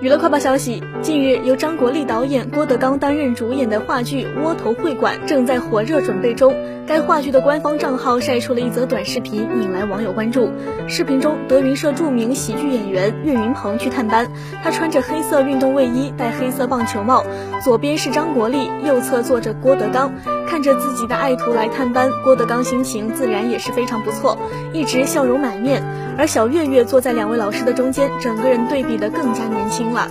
娱乐快报消息：近日，由张国立导演、郭德纲担任主演的话剧《窝头会馆》正在火热准备中。该话剧的官方账号晒出了一则短视频，引来网友关注。视频中，德云社著名喜剧演员岳云鹏去探班，他穿着黑色运动卫衣，戴黑色棒球帽，左边是张国立，右侧坐着郭德纲。看着自己的爱徒来探班，郭德纲心情自然也是非常不错，一直笑容满面。而小岳岳坐在两位老师的中间，整个人对比的更加年轻了。